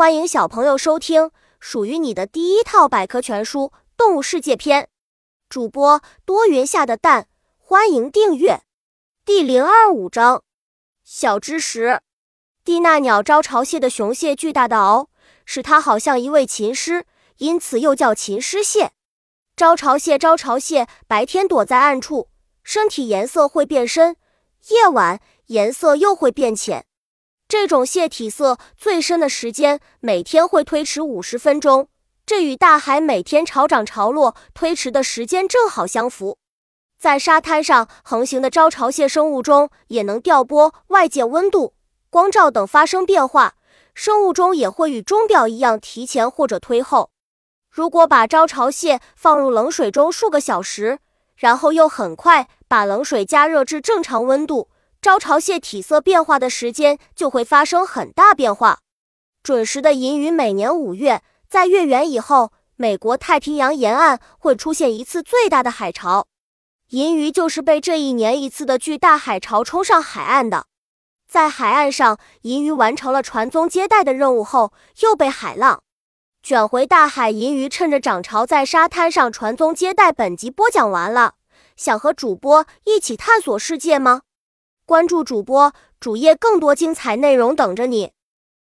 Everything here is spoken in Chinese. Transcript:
欢迎小朋友收听属于你的第一套百科全书《动物世界》篇。主播多云下的蛋，欢迎订阅。第零二五章：小知识。蒂娜鸟招潮蟹的雄蟹巨大的螯，使它好像一位琴师，因此又叫琴师蟹。招潮蟹，招潮蟹白天躲在暗处，身体颜色会变深，夜晚颜色又会变浅。这种蟹体色最深的时间每天会推迟五十分钟，这与大海每天潮涨潮落推迟的时间正好相符。在沙滩上横行的招潮蟹生物钟也能调拨外界温度、光照等发生变化，生物钟也会与钟表一样提前或者推后。如果把招潮蟹放入冷水中数个小时，然后又很快把冷水加热至正常温度。招潮蟹体色变化的时间就会发生很大变化。准时的银鱼每年五月，在月圆以后，美国太平洋沿岸会出现一次最大的海潮。银鱼就是被这一年一次的巨大海潮冲上海岸的。在海岸上，银鱼完成了传宗接代的任务后，又被海浪卷回大海。银鱼趁着涨潮在沙滩上传宗接代。本集播讲完了，想和主播一起探索世界吗？关注主播主页，更多精彩内容等着你。